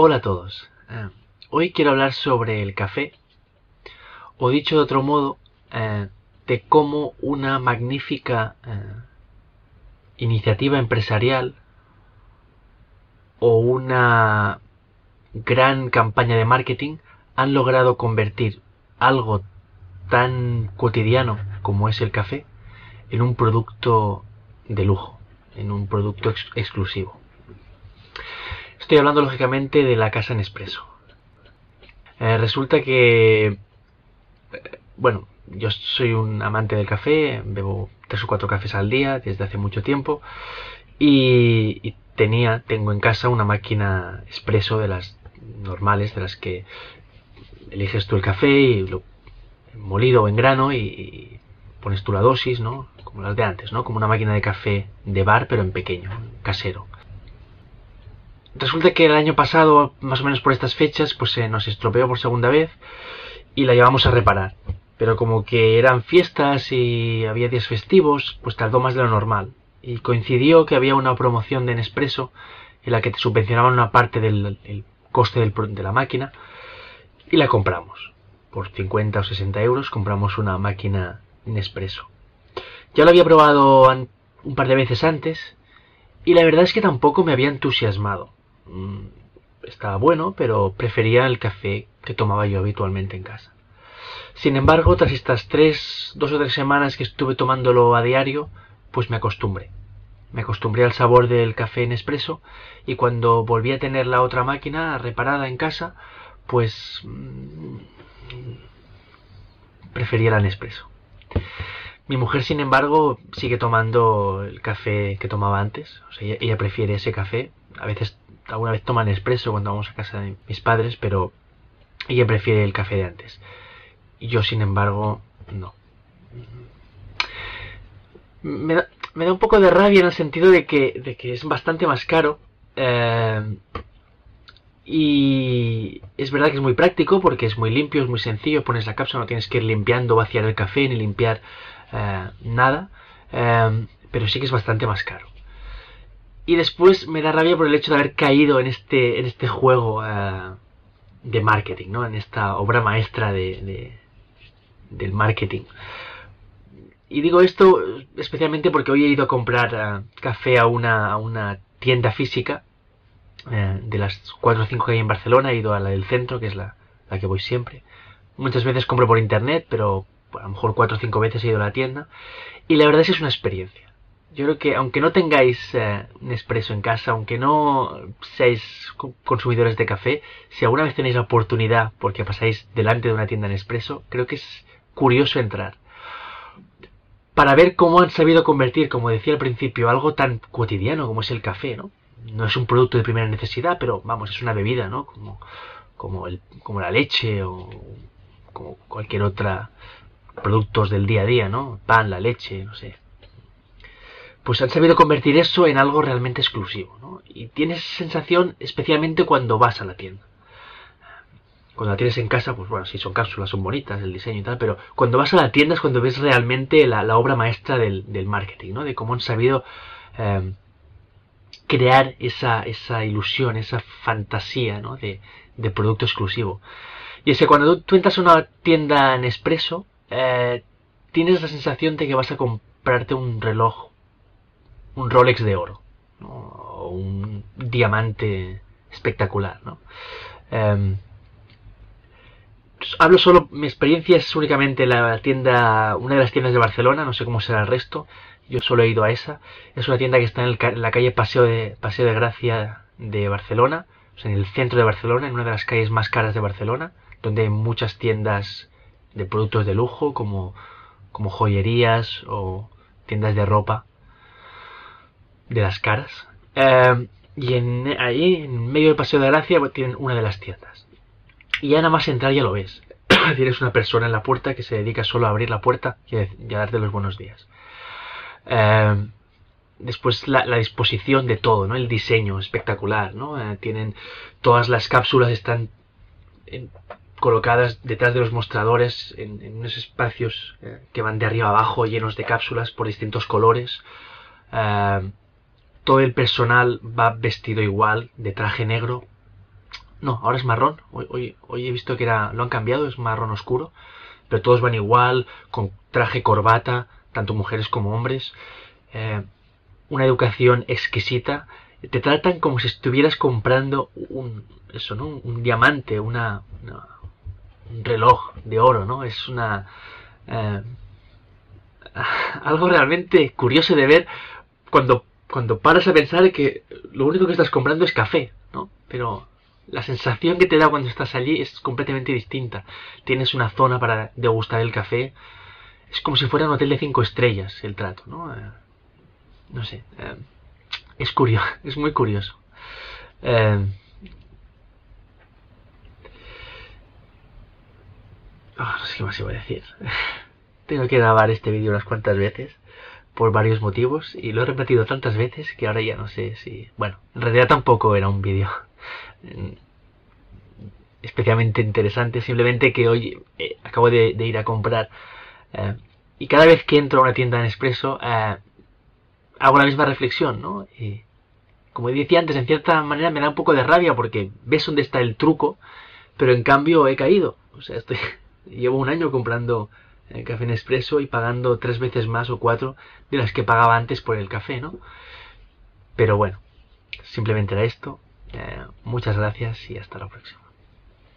Hola a todos. Eh, hoy quiero hablar sobre el café, o dicho de otro modo, eh, de cómo una magnífica eh, iniciativa empresarial o una gran campaña de marketing han logrado convertir algo tan cotidiano como es el café en un producto de lujo, en un producto exclusivo. Estoy hablando lógicamente de la casa Nespresso. Eh, resulta que, eh, bueno, yo soy un amante del café, bebo tres o cuatro cafés al día desde hace mucho tiempo y, tenía, tengo en casa una máquina expreso de las normales, de las que eliges tú el café y lo molido o en grano y, pones tú la dosis, ¿no? Como las de antes, ¿no? Como una máquina de café de bar pero en pequeño, casero. Resulta que el año pasado, más o menos por estas fechas, pues se nos estropeó por segunda vez y la llevamos a reparar pero como que eran fiestas y había días festivos, pues tardó más de lo normal. Y coincidió que había una promoción de Nespresso en la que te subvencionaban una parte del coste de la máquina y la compramos. Por 50 o 60 euros compramos una máquina Nespresso. Ya lo había probado un par de veces antes y la verdad es que tampoco me había entusiasmado. Mm, estaba bueno, pero prefería el café que tomaba yo habitualmente en casa. Sin embargo, tras estas tres, dos o tres semanas que estuve tomándolo a diario, pues me acostumbré. Me acostumbré al sabor del café en expreso y cuando volví a tener la otra máquina reparada en casa, pues mm, prefería el Nespresso. Mi mujer, sin embargo, sigue tomando el café que tomaba antes. Ella, prefiere ese café. A veces, alguna vez toma Nespresso cuando vamos a casa de mis padres, pero ella prefiere el café de antes. Yo, sin embargo, no. Me da, un poco de rabia en el sentido de que, de que es bastante más caro. Eh, y es verdad que es muy práctico porque es muy limpio, es muy sencillo. Pones la cápsula, no tienes que ir limpiando, vaciar el café ni limpiar eh, nada. Eh, pero sí que es bastante más caro. Y después me da rabia por el hecho de haber caído en este, en este juego de marketing, ¿no? En esta obra maestra de, del marketing. Y digo esto especialmente porque hoy he ido a comprar eh, café a una, a una, tienda física eh, de las 4 o 5 que hay en Barcelona. He ido a la del centro, que es la, la que voy siempre. Muchas veces compro por internet, pero a lo mejor 4 o 5 veces he ido a la tienda. Y la verdad es que es una experiencia. Yo creo que aunque no tengáis eh, un expreso en casa, aunque no seáis consumidores de café, si alguna vez tenéis la oportunidad porque pasáis delante de una tienda en expreso, creo que es curioso entrar. Para ver cómo han sabido convertir, como decía al principio, algo tan cotidiano como es el café, ¿no? No es un producto de primera necesidad, pero vamos, es una bebida, ¿no? Como, como, el, como la leche o como cualquier otra productos del día a día, ¿no? Pan, la leche, no sé. Pues han sabido convertir eso en algo realmente exclusivo, ¿no? Y tienes sensación especialmente cuando vas a la tienda cuando la tienes en casa, pues bueno, sí son cápsulas, son bonitas, el diseño y tal, pero cuando vas a la tienda es cuando ves realmente la, obra maestra del, marketing, ¿no? De cómo han sabido em, crear esa, esa ilusión, esa fantasía, ¿no? De, producto exclusivo. Y es que cuando tú, entras a una tienda en expreso, eh, tienes la sensación de que vas a comprarte un reloj, un Rolex de oro, un diamante espectacular, ¿no? Em, hablo solo, mi experiencia es únicamente la tienda, una de las tiendas de Barcelona, no sé cómo será el resto, yo solo he ido a esa. Es una tienda que está en, la calle Paseo de, Paseo de Gracia de Barcelona, sea, en el centro de Barcelona, en una de las calles más caras de Barcelona, donde hay muchas tiendas de productos de lujo, como, como joyerías o tiendas de ropa de las caras. Eh, y en, ahí, en medio del Paseo de Gracia, tienen una de las tiendas. Y ya nada más entrar ya lo ves. Tienes una persona en la puerta que se dedica solo a abrir la puerta y a, darte los buenos días. Eh, después la, disposición de todo, ¿no? El diseño espectacular, ¿no? Eh, tienen todas las cápsulas están colocadas detrás de los mostradores en, unos espacios que van de arriba a abajo llenos de cápsulas por distintos colores. Todo el personal va vestido igual, de traje negro, no, ahora es marrón. Hoy, he visto que era, lo han cambiado, es marrón oscuro. Pero todos van igual, con traje, corbata, tanto mujeres como hombres. Eh, una educación exquisita. Te tratan como si estuvieras comprando un, eso, ¿no? Un, diamante, un reloj de oro, ¿no? Es una... Eh, algo realmente curioso de ver cuando, cuando paras a pensar que lo único que estás comprando es café, ¿no? Pero la sensación que te da cuando estás allí es completamente distinta. Tienes una zona para degustar el café. Es como si fuera un hotel de cinco estrellas el trato, ¿no? Eh, no sé. Eh, es curioso, es muy curioso. Eh, oh, no sé qué más iba a decir. Tengo que grabar este vídeo unas cuantas veces por varios motivos y lo he repetido tantas veces que ahora ya no sé si... Bueno, en realidad tampoco era un vídeo especialmente interesante, simplemente que hoy eh, acabo de, ir a comprar eh, y cada vez que entro a una tienda en expreso eh, hago la misma reflexión, ¿no? Y, como decía antes, en cierta manera me da un poco de rabia porque ves dónde está el truco, pero en cambio he caído. O sea, estoy, llevo un año comprando café en expreso y pagando tres veces más o cuatro de las que pagaba antes por el café, ¿no? Pero bueno, simplemente era esto. muchas gracias y hasta la próxima.